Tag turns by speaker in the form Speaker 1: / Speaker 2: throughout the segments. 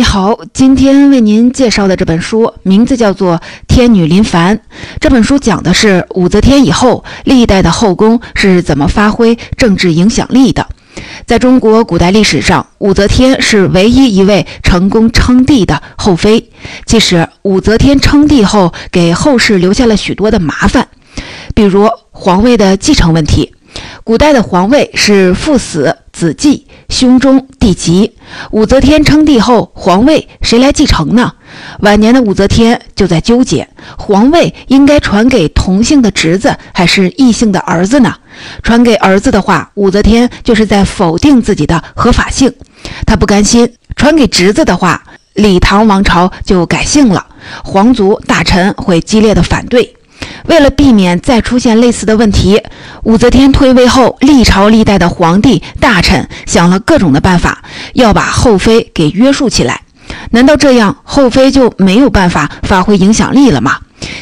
Speaker 1: 你好，今天为您介绍的这本书名字叫做《天女临凡》。这本书讲的是武则天以后历代的后宫是怎么发挥政治影响力的。在中国古代历史上，武则天是唯一一位成功称帝的后妃。其实，武则天称帝后给后世留下了许多的麻烦，比如皇位的继承问题。古代的皇位是父死子继，兄终弟及。武则天称帝后，皇位谁来继承呢？晚年的武则天就在纠结，皇位应该传给同姓的侄子还是异姓的儿子呢？传给儿子的话，武则天就是在否定自己的合法性，她不甘心；传给侄子的话，李唐王朝就改姓了，皇族大臣会激烈的反对。为了避免再出现类似的问题，武则天退位后，历朝历代的皇帝大臣想了各种的办法，要把后妃给约束起来。难道这样后妃就没有办法发挥影响力了吗？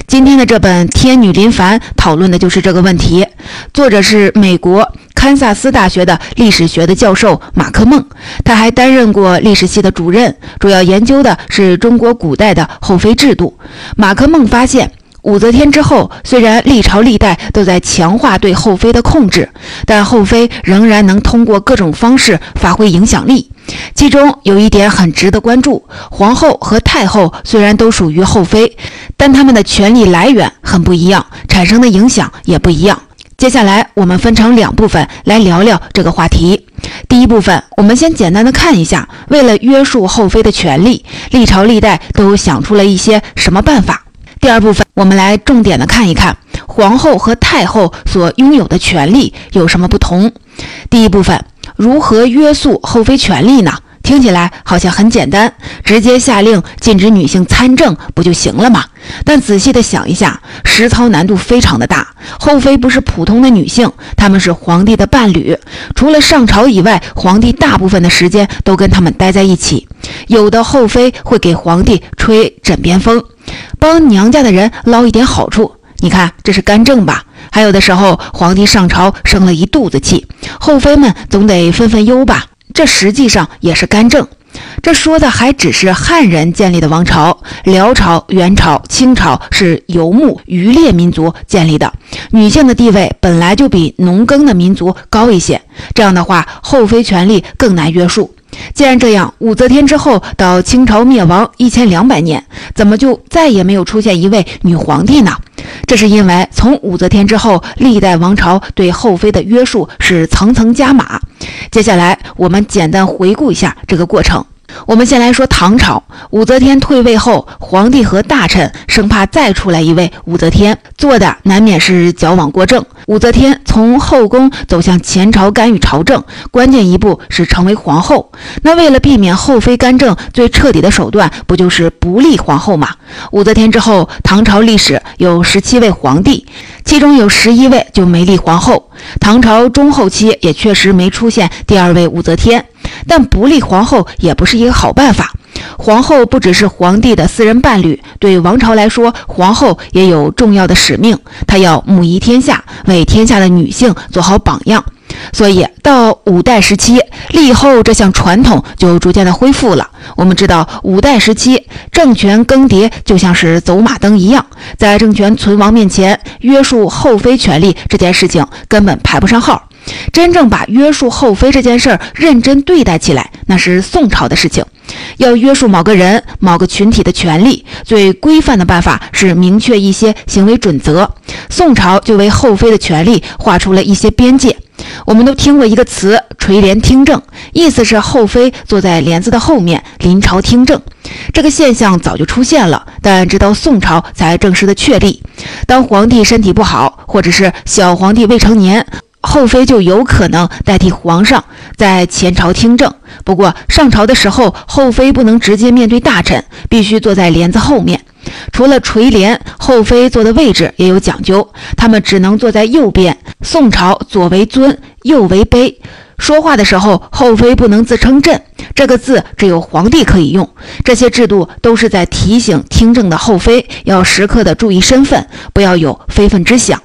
Speaker 1: 今天的这本《天女临凡》讨论的就是这个问题。作者是美国堪萨斯大学的历史学的教授马克孟，他还担任过历史系的主任，主要研究的是中国古代的后妃制度。马克孟发现。武则天之后，虽然历朝历代都在强化对后妃的控制，但后妃仍然能通过各种方式发挥影响力。其中有一点很值得关注：皇后和太后虽然都属于后妃，但她们的权力来源很不一样，产生的影响也不一样。接下来我们分成两部分来聊聊这个话题。第一部分，我们先简单的看一下，为了约束后妃的权利，历朝历代都想出了一些什么办法。第二部分，我们来重点的看一看皇后和太后所拥有的权利有什么不同。第一部分，如何约束后妃权利呢？听起来好像很简单，直接下令禁止女性参政不就行了吗？但仔细的想一下，实操难度非常的大。后妃不是普通的女性，她们是皇帝的伴侣，除了上朝以外，皇帝大部分的时间都跟他们待在一起。有的后妃会给皇帝吹枕边风。帮娘家的人捞一点好处，你看这是干政吧？还有的时候，皇帝上朝生了一肚子气，后妃们总得分分忧吧？这实际上也是干政。这说的还只是汉人建立的王朝，辽朝、元朝、清朝是游牧渔猎民族建立的，女性的地位本来就比农耕的民族高一些，这样的话，后妃权力更难约束。既然这样，武则天之后到清朝灭亡一千两百年，怎么就再也没有出现一位女皇帝呢？这是因为从武则天之后，历代王朝对后妃的约束是层层加码。接下来，我们简单回顾一下这个过程。我们先来说唐朝，武则天退位后，皇帝和大臣生怕再出来一位武则天，做的难免是矫枉过正。武则天从后宫走向前朝干预朝政，关键一步是成为皇后。那为了避免后妃干政，最彻底的手段不就是不立皇后吗？武则天之后，唐朝历史有十七位皇帝，其中有十一位就没立皇后。唐朝中后期也确实没出现第二位武则天。但不立皇后也不是一个好办法。皇后不只是皇帝的私人伴侣，对王朝来说，皇后也有重要的使命。她要母仪天下，为天下的女性做好榜样。所以到五代时期，立后这项传统就逐渐的恢复了。我们知道，五代时期政权更迭就像是走马灯一样，在政权存亡面前，约束后妃权力这件事情根本排不上号。真正把约束后妃这件事儿认真对待起来，那是宋朝的事情。要约束某个人、某个群体的权利，最规范的办法是明确一些行为准则。宋朝就为后妃的权利画出了一些边界。我们都听过一个词“垂帘听政”，意思是后妃坐在帘子的后面临朝听政。这个现象早就出现了，但直到宋朝才正式的确立。当皇帝身体不好，或者是小皇帝未成年。后妃就有可能代替皇上在前朝听政，不过上朝的时候，后妃不能直接面对大臣，必须坐在帘子后面。除了垂帘，后妃坐的位置也有讲究，她们只能坐在右边。宋朝左为尊，右为卑，说话的时候，后妃不能自称朕，这个字只有皇帝可以用。这些制度都是在提醒听政的后妃要时刻的注意身份，不要有非分之想。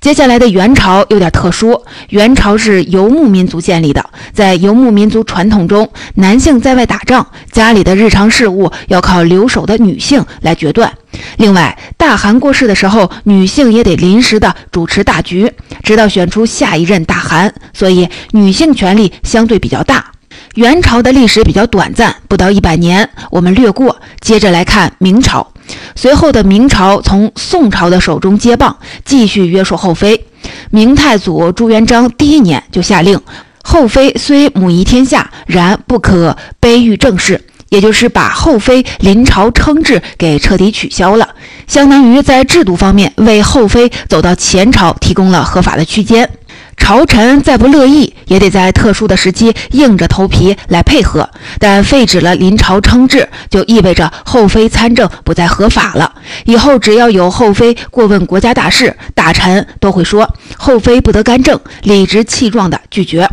Speaker 1: 接下来的元朝有点特殊，元朝是游牧民族建立的，在游牧民族传统中，男性在外打仗，家里的日常事务要靠留守的女性来决断。另外，大汗过世的时候，女性也得临时的主持大局，直到选出下一任大汗，所以女性权力相对比较大。元朝的历史比较短暂，不到一百年，我们略过。接着来看明朝，随后的明朝从宋朝的手中接棒，继续约束后妃。明太祖朱元璋第一年就下令，后妃虽母仪天下，然不可卑于正室。也就是把后妃临朝称制给彻底取消了，相当于在制度方面为后妃走到前朝提供了合法的区间。朝臣再不乐意，也得在特殊的时期硬着头皮来配合。但废止了临朝称制，就意味着后妃参政不再合法了。以后只要有后妃过问国家大事，大臣都会说后妃不得干政，理直气壮地拒绝。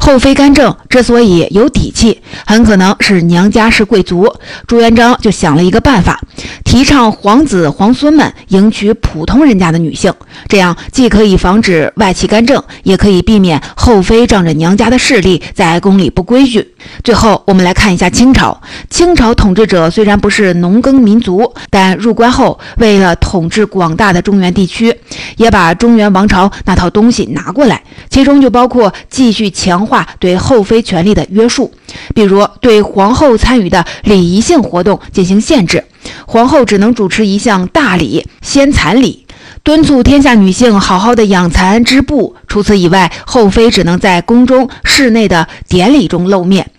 Speaker 1: 后妃干政之所以有底气，很可能是娘家是贵族。朱元璋就想了一个办法，提倡皇子皇孙们迎娶普通人家的女性，这样既可以防止外戚干政。也可以避免后妃仗着娘家的势力在宫里不规矩。最后，我们来看一下清朝。清朝统治者虽然不是农耕民族，但入关后，为了统治广大的中原地区，也把中原王朝那套东西拿过来，其中就包括继续强化对后妃权力的约束，比如对皇后参与的礼仪性活动进行限制，皇后只能主持一项大礼——先蚕礼。敦促天下女性好好的养蚕织布。除此以外，后妃只能在宫中室内的典礼中露面。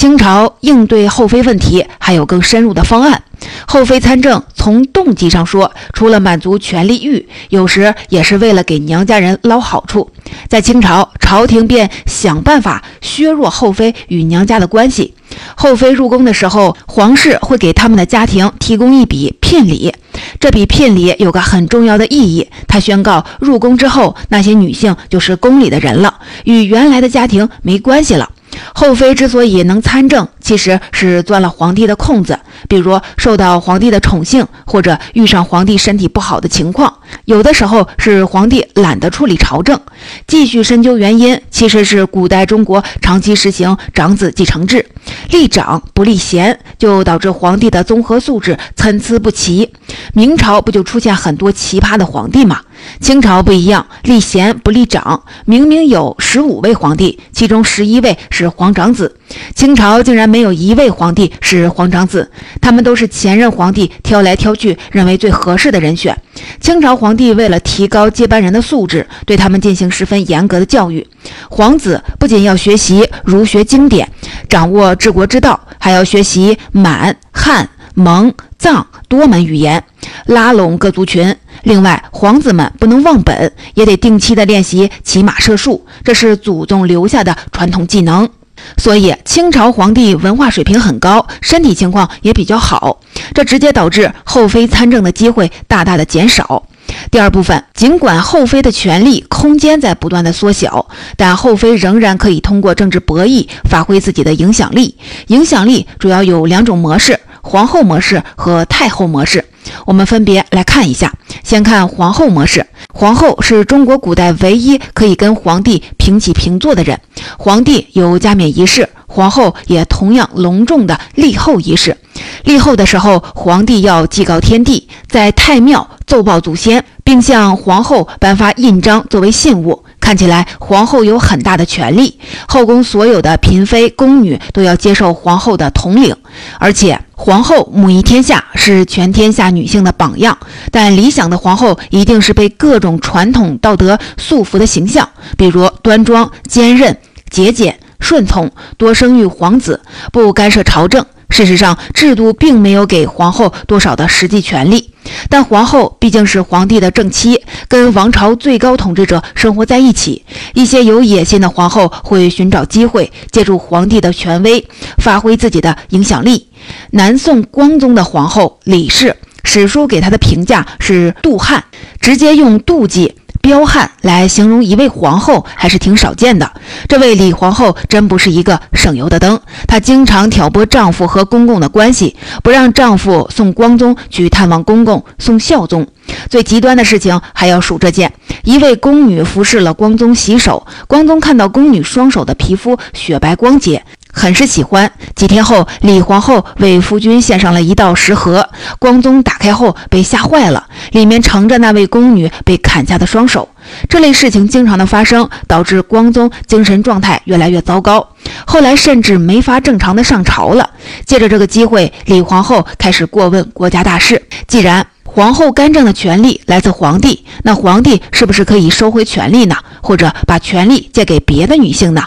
Speaker 1: 清朝应对后妃问题还有更深入的方案。后妃参政，从动机上说，除了满足权力欲，有时也是为了给娘家人捞好处。在清朝，朝廷便想办法削弱后妃与娘家的关系。后妃入宫的时候，皇室会给他们的家庭提供一笔聘礼。这笔聘礼有个很重要的意义，它宣告入宫之后，那些女性就是宫里的人了，与原来的家庭没关系了。后妃之所以能参政，其实是钻了皇帝的空子，比如受到皇帝的宠幸，或者遇上皇帝身体不好的情况。有的时候是皇帝懒得处理朝政。继续深究原因，其实是古代中国长期实行长子继承制，立长不立贤，就导致皇帝的综合素质参差不齐。明朝不就出现很多奇葩的皇帝吗？清朝不一样，立贤不立长，明明有十五位皇帝，其中十一位是皇长子，清朝竟然没有一位皇帝是皇长子，他们都是前任皇帝挑来挑去认为最合适的人选。清朝皇帝为了提高接班人的素质，对他们进行十分严格的教育。皇子不仅要学习儒学经典，掌握治国之道，还要学习满、汉、蒙、藏多门语言，拉拢各族群。另外，皇子们不能忘本，也得定期的练习骑马射术，这是祖宗留下的传统技能。所以，清朝皇帝文化水平很高，身体情况也比较好，这直接导致后妃参政的机会大大的减少。第二部分，尽管后妃的权力空间在不断的缩小，但后妃仍然可以通过政治博弈发挥自己的影响力。影响力主要有两种模式：皇后模式和太后模式。我们分别来看一下。先看皇后模式，皇后是中国古代唯一可以跟皇帝平起平坐的人。皇帝有加冕仪式，皇后也同样隆重的立后仪式。立后的时候，皇帝要祭告天地，在太庙奏报祖先，并向皇后颁发印章作为信物。看起来皇后有很大的权力，后宫所有的嫔妃、宫女都要接受皇后的统领，而且皇后母仪天下是全天下女性的榜样。但理想的皇后一定是被各种传统道德束缚的形象，比如端庄、坚韧、节俭、顺从、多生育皇子、不干涉朝政。事实上，制度并没有给皇后多少的实际权利，但皇后毕竟是皇帝的正妻，跟王朝最高统治者生活在一起。一些有野心的皇后会寻找机会，借助皇帝的权威，发挥自己的影响力。南宋光宗的皇后李氏，史书给她的评价是妒汉，直接用妒忌。彪悍来形容一位皇后还是挺少见的。这位李皇后真不是一个省油的灯，她经常挑拨丈夫和公公的关系，不让丈夫送光宗去探望公公，送孝宗。最极端的事情还要数这件：一位宫女服侍了光宗洗手，光宗看到宫女双手的皮肤雪白光洁。很是喜欢。几天后，李皇后为夫君献上了一道食盒，光宗打开后被吓坏了，里面盛着那位宫女被砍下的双手。这类事情经常的发生，导致光宗精神状态越来越糟糕，后来甚至没法正常的上朝了。借着这个机会，李皇后开始过问国家大事。既然皇后干政的权利来自皇帝，那皇帝是不是可以收回权力呢？或者把权力借给别的女性呢？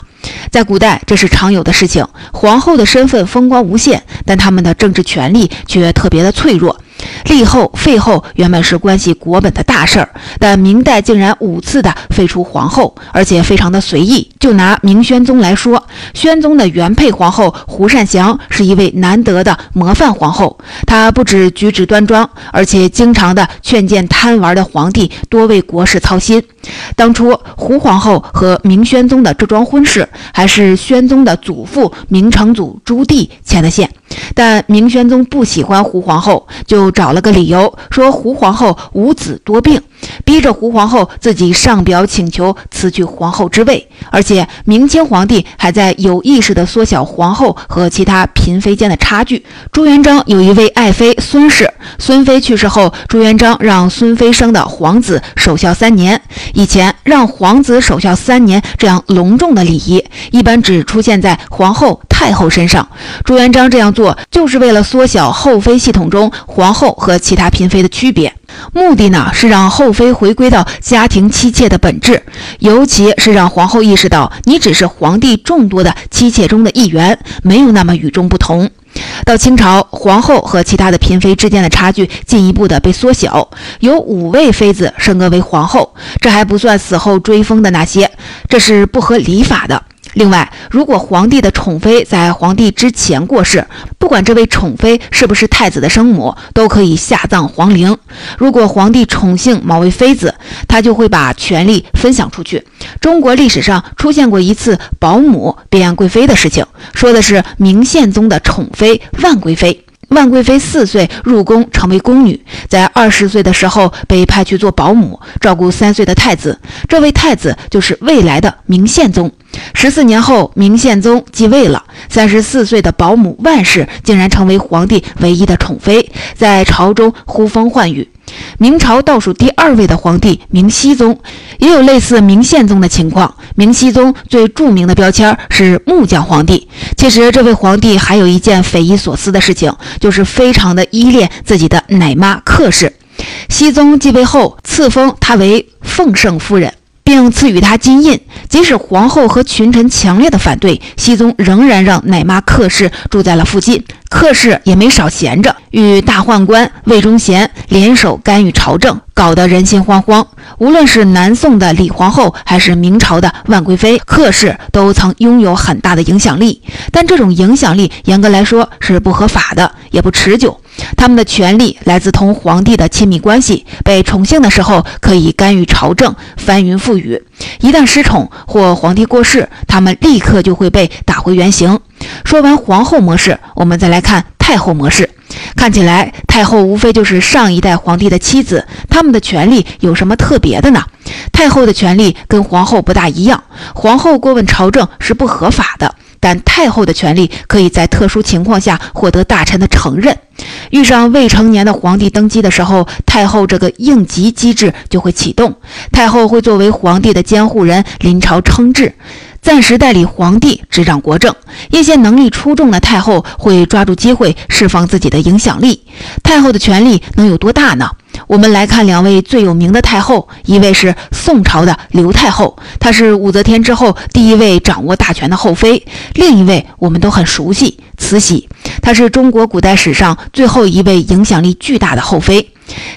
Speaker 1: 在古代，这是常有的事情。皇后的身份风光无限，但他们的政治权力却特别的脆弱。立后废后原本是关系国本的大事儿，但明代竟然五次的废除皇后，而且非常的随意。就拿明宣宗来说，宣宗的原配皇后胡善祥是一位难得的模范皇后，她不止举止端庄，而且经常的劝谏贪玩的皇帝多为国事操心。当初胡皇后和明宣宗的这桩婚事，还是宣宗的祖父明成祖朱棣牵的线。但明宣宗不喜欢胡皇后，就找了个理由说胡皇后无子多病，逼着胡皇后自己上表请求辞去皇后之位。而且明清皇帝还在有意识地缩小皇后和其他嫔妃间的差距。朱元璋有一位爱妃孙氏，孙妃去世后，朱元璋让孙妃生的皇子守孝三年。以前让皇子守孝三年这样隆重的礼仪，一般只出现在皇后。太后身上，朱元璋这样做就是为了缩小后妃系统中皇后和其他嫔妃的区别，目的呢是让后妃回归到家庭妻妾的本质，尤其是让皇后意识到你只是皇帝众多的妻妾中的一员，没有那么与众不同。到清朝，皇后和其他的嫔妃之间的差距进一步的被缩小，有五位妃子升格为皇后，这还不算死后追封的那些，这是不合礼法的。另外，如果皇帝的宠妃在皇帝之前过世，不管这位宠妃是不是太子的生母，都可以下葬皇陵。如果皇帝宠幸某位妃子，他就会把权力分享出去。中国历史上出现过一次保姆变贵妃的事情，说的是明宪宗的宠妃万贵妃。万贵妃四岁入宫成为宫女，在二十岁的时候被派去做保姆，照顾三岁的太子。这位太子就是未来的明宪宗。十四年后，明宪宗继位了，三十四岁的保姆万氏竟然成为皇帝唯一的宠妃，在朝中呼风唤雨。明朝倒数第二位的皇帝明熹宗，也有类似明宪宗的情况。明熹宗最著名的标签是木匠皇帝。其实，这位皇帝还有一件匪夷所思的事情，就是非常的依恋自己的奶妈克氏。熙宗继位后，赐封她为奉圣夫人。并赐予她金印，即使皇后和群臣强烈的反对，熙宗仍然让奶妈克氏住在了附近。克氏也没少闲着，与大宦官魏忠贤联手干预朝政，搞得人心惶惶。无论是南宋的李皇后，还是明朝的万贵妃，克氏都曾拥有很大的影响力。但这种影响力，严格来说是不合法的，也不持久。他们的权力来自同皇帝的亲密关系，被宠幸的时候可以干预朝政、翻云覆雨；一旦失宠或皇帝过世，他们立刻就会被打回原形。说完皇后模式，我们再来看太后模式。看起来太后无非就是上一代皇帝的妻子，他们的权利有什么特别的呢？太后的权利跟皇后不大一样，皇后过问朝政是不合法的。但太后的权利可以在特殊情况下获得大臣的承认。遇上未成年的皇帝登基的时候，太后这个应急机制就会启动。太后会作为皇帝的监护人临朝称制，暂时代理皇帝执掌国政。一些能力出众的太后会抓住机会释放自己的影响力。太后的权力能有多大呢？我们来看两位最有名的太后，一位是宋朝的刘太后，她是武则天之后第一位掌握大权的后妃；另一位我们都很熟悉，慈禧，她是中国古代史上最后一位影响力巨大的后妃。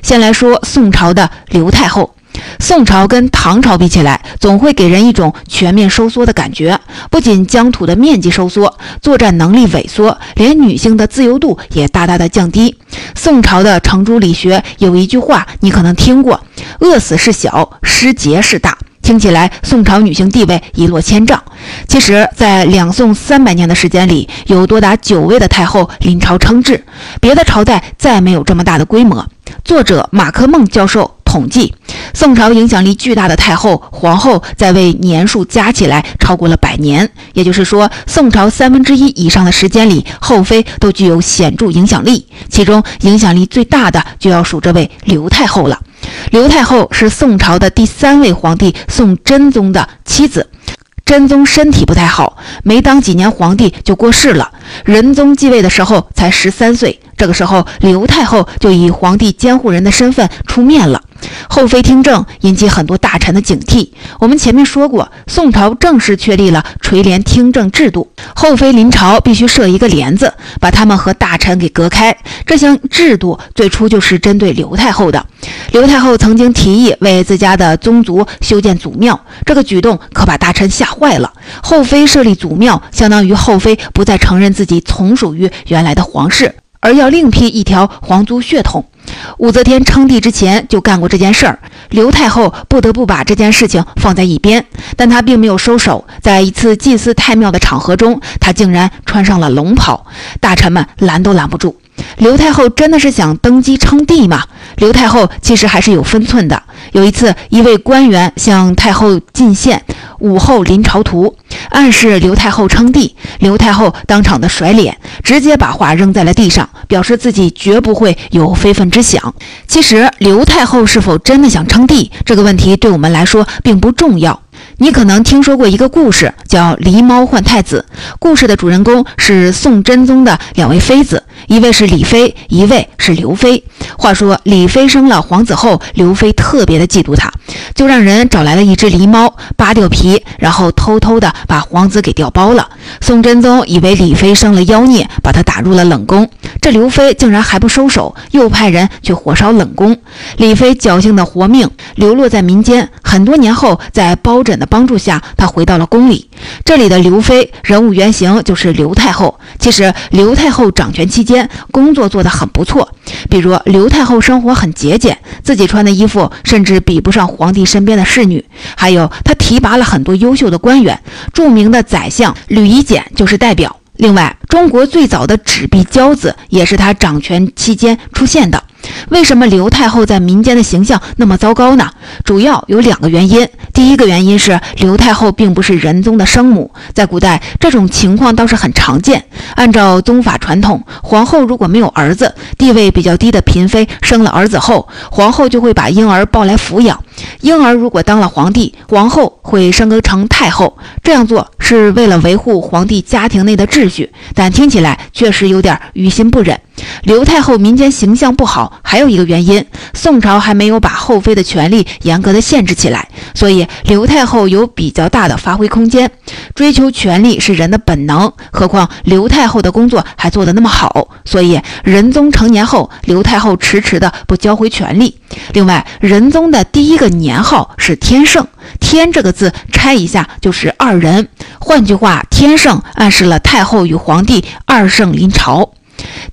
Speaker 1: 先来说宋朝的刘太后，宋朝跟唐朝比起来，总会给人一种全面收缩的感觉。不仅疆土的面积收缩，作战能力萎缩，连女性的自由度也大大的降低。宋朝的程朱理学有一句话，你可能听过：“饿死是小，失节是大。”听起来，宋朝女性地位一落千丈。其实，在两宋三百年的时间里，有多达九位的太后临朝称制，别的朝代再没有这么大的规模。作者马克孟教授统计，宋朝影响力巨大的太后、皇后在位年数加起来超过了百年。也就是说，宋朝三分之一以上的时间里，后妃都具有显著影响力。其中，影响力最大的就要数这位刘太后了。刘太后是宋朝的第三位皇帝宋真宗的妻子。真宗身体不太好，没当几年皇帝就过世了。仁宗继位的时候才十三岁，这个时候刘太后就以皇帝监护人的身份出面了。后妃听政引起很多大臣的警惕。我们前面说过，宋朝正式确立了垂帘听政制度，后妃临朝必须设一个帘子，把他们和大臣给隔开。这项制度最初就是针对刘太后的。刘太后曾经提议为自家的宗族修建祖庙，这个举动可把大臣吓坏了。后妃设立祖庙，相当于后妃不再承认自己从属于原来的皇室，而要另辟一条皇族血统。武则天称帝之前就干过这件事儿，刘太后不得不把这件事情放在一边。但她并没有收手，在一次祭祀太庙的场合中，她竟然穿上了龙袍，大臣们拦都拦不住。刘太后真的是想登基称帝吗？刘太后其实还是有分寸的。有一次，一位官员向太后进献武后临朝图，暗示刘太后称帝。刘太后当场的甩脸，直接把画扔在了地上，表示自己绝不会有非分之想。其实，刘太后是否真的想称帝，这个问题对我们来说并不重要。你可能听说过一个故事，叫“狸猫换太子”。故事的主人公是宋真宗的两位妃子，一位是李妃，一位是刘妃。话说李妃生了皇子后，刘妃特别的嫉妒她，就让人找来了一只狸猫，扒掉皮，然后偷偷的把皇子给调包了。宋真宗以为李妃生了妖孽，把她打入了冷宫。这刘妃竟然还不收手，又派人去火烧冷宫。李妃侥幸的活命，流落在民间。很多年后，在包拯的帮助下，她回到了宫里。这里的刘妃人物原型就是刘太后。其实刘太后掌权期间，工作做得很不错。比如刘太后生活很节俭，自己穿的衣服甚至比不上皇帝身边的侍女。还有，她提拔了很多优秀的官员，著名的宰相吕夷简就是代表。另外，中国最早的纸币交子也是她掌权期间出现的。为什么刘太后在民间的形象那么糟糕呢？主要有两个原因。第一个原因是刘太后并不是仁宗的生母，在古代这种情况倒是很常见。按照宗法传统，皇后如果没有儿子，地位比较低的嫔妃生了儿子后，皇后就会把婴儿抱来抚养。婴儿如果当了皇帝，皇后会升格成太后。这样做是为了维护皇帝家庭内的秩序，但听起来确实有点于心不忍。刘太后民间形象不好，还有一个原因，宋朝还没有把后妃的权利严格的限制起来，所以刘太后有比较大的发挥空间。追求权力是人的本能，何况刘太后的工作还做得那么好，所以仁宗成年后，刘太后迟迟的不交回权力。另外，仁宗的第一个年号是天圣，天这个字拆一下就是二人，换句话，天圣暗示了太后与皇帝二圣临朝。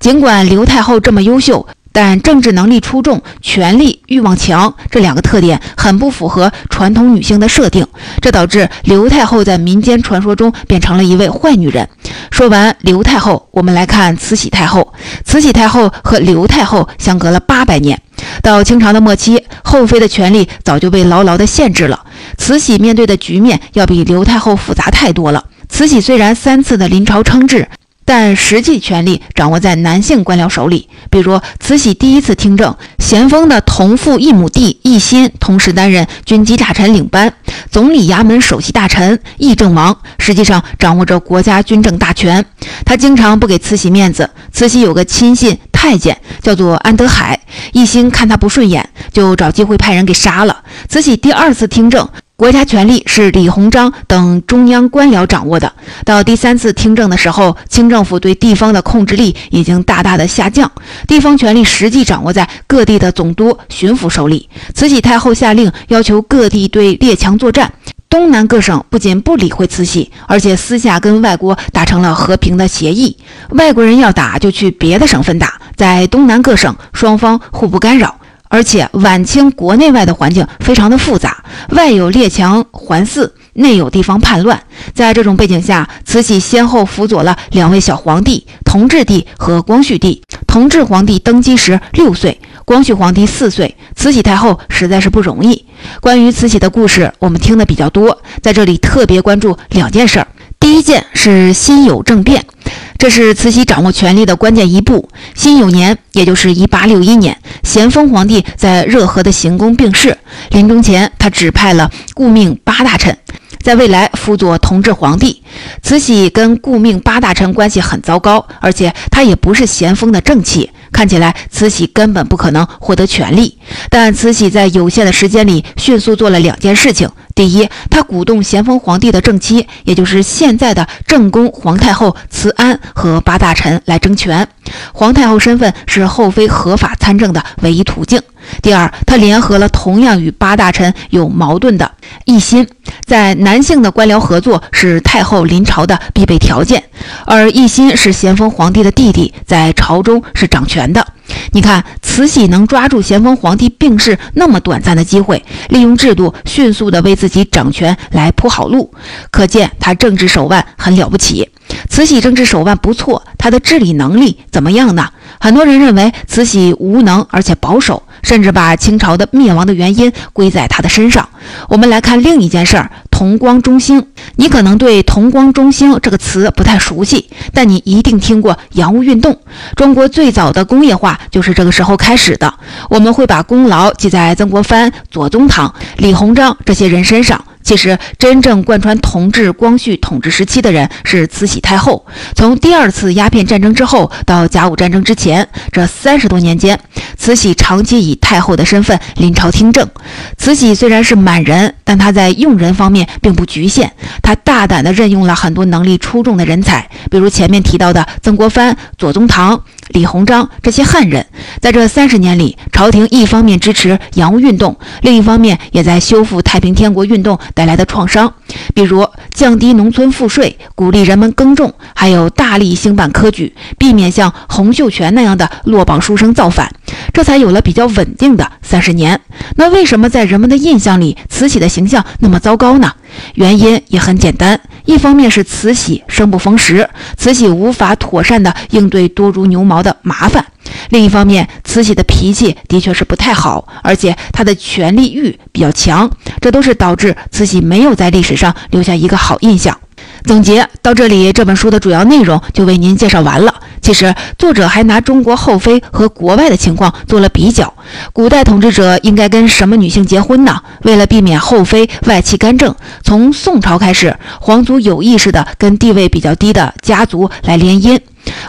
Speaker 1: 尽管刘太后这么优秀，但政治能力出众、权力欲望强这两个特点很不符合传统女性的设定，这导致刘太后在民间传说中变成了一位坏女人。说完刘太后，我们来看慈禧太后。慈禧太后和刘太后相隔了八百年，到清朝的末期，后妃的权力早就被牢牢的限制了。慈禧面对的局面要比刘太后复杂太多了。慈禧虽然三次的临朝称制。但实际权力掌握在男性官僚手里。比如，慈禧第一次听政，咸丰的同父异母弟奕欣同时担任军机大臣领班、总理衙门首席大臣。议政王实际上掌握着国家军政大权，他经常不给慈禧面子。慈禧有个亲信太监叫做安德海，奕欣看他不顺眼，就找机会派人给杀了。慈禧第二次听政，国家权力是李鸿章等中央官僚掌握的。到第三次听政的时候，清政府对地方的控制力已经大大的下降，地方权力实际掌握在各地的总督、巡抚手里。慈禧太后下令要求各地对列强作战，东南各省不仅不理会慈禧，而且私下跟外国达成了和平的协议。外国人要打就去别的省份打，在东南各省双方互不干扰。而且晚清国内外的环境非常的复杂，外有列强环伺，内有地方叛乱。在这种背景下，慈禧先后辅佐了两位小皇帝，同治帝和光绪帝。同治皇帝登基时六岁，光绪皇帝四岁。慈禧太后实在是不容易。关于慈禧的故事，我们听的比较多，在这里特别关注两件事儿。第一件是辛酉政变。这是慈禧掌握权力的关键一步。辛酉年，也就是一八六一年，咸丰皇帝在热河的行宫病逝，临终前，他指派了顾命八大臣，在未来辅佐同治皇帝。慈禧跟顾命八大臣关系很糟糕，而且她也不是咸丰的正妻。看起来慈禧根本不可能获得权力，但慈禧在有限的时间里迅速做了两件事情。第一，她鼓动咸丰皇帝的正妻，也就是现在的正宫皇太后慈安和八大臣来争权。皇太后身份是后妃合法参政的唯一途径。第二，他联合了同样与八大臣有矛盾的奕欣，在男性的官僚合作是太后临朝的必备条件，而奕欣是咸丰皇帝的弟弟，在朝中是掌权的。你看，慈禧能抓住咸丰皇帝病逝那么短暂的机会，利用制度迅速的为自己掌权来铺好路，可见她政治手腕很了不起。慈禧政治手腕不错，她的治理能力怎么样呢？很多人认为慈禧无能而且保守。甚至把清朝的灭亡的原因归在他的身上。我们来看另一件事儿：同光中兴。你可能对“同光中兴”这个词不太熟悉，但你一定听过洋务运动。中国最早的工业化就是这个时候开始的。我们会把功劳记在曾国藩、左宗棠、李鸿章这些人身上。其实，真正贯穿同治、光绪统治时期的人是慈禧太后。从第二次鸦片战争之后到甲午战争之前，这三十多年间，慈禧长期以太后的身份临朝听政。慈禧虽然是满人，但她在用人方面并不局限，她大胆地任用了很多能力出众的人才，比如前面提到的曾国藩、左宗棠。李鸿章这些汉人，在这三十年里，朝廷一方面支持洋务运动，另一方面也在修复太平天国运动带来的创伤，比如降低农村赋税，鼓励人们耕种，还有大力兴办科举，避免像洪秀全那样的落榜书生造反，这才有了比较稳定的三十年。那为什么在人们的印象里，慈禧的形象那么糟糕呢？原因也很简单。一方面是慈禧生不逢时，慈禧无法妥善的应对多如牛毛的麻烦；另一方面，慈禧的脾气的确是不太好，而且她的权力欲比较强，这都是导致慈禧没有在历史上留下一个好印象。总结到这里，这本书的主要内容就为您介绍完了。其实，作者还拿中国后妃和国外的情况做了比较。古代统治者应该跟什么女性结婚呢？为了避免后妃外戚干政，从宋朝开始，皇族有意识地跟地位比较低的家族来联姻。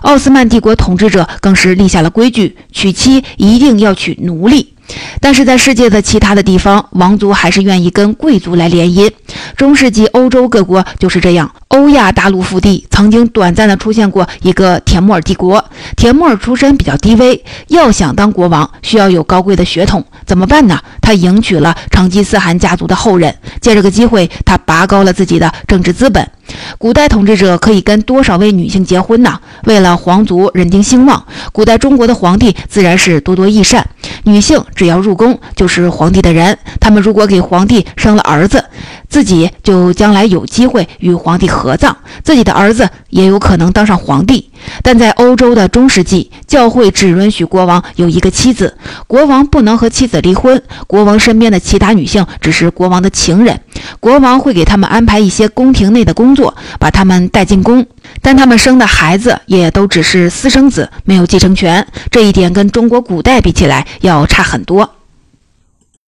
Speaker 1: 奥斯曼帝国统治者更是立下了规矩，娶妻一定要娶奴隶。但是在世界的其他的地方，王族还是愿意跟贵族来联姻。中世纪欧洲各国就是这样。欧亚大陆腹地曾经短暂的出现过一个田木尔帝国，田木尔出身比较低微，要想当国王，需要有高贵的血统，怎么办呢？他迎娶了成吉思汗家族的后人，借这个机会，他拔高了自己的政治资本。古代统治者可以跟多少位女性结婚呢？为了皇族人丁兴旺，古代中国的皇帝自然是多多益善。女性只要入宫就是皇帝的人，他们如果给皇帝生了儿子，自己就将来有机会与皇帝合葬，自己的儿子也有可能当上皇帝。但在欧洲的中世纪，教会只允许国王有一个妻子，国王不能和妻子离婚。国王身边的其他女性只是国王的情人，国王会给他们安排一些宫廷内的工作，把他们带进宫，但他们生的孩子也都只是私生子，没有继承权。这一点跟中国古代比起来要差很多。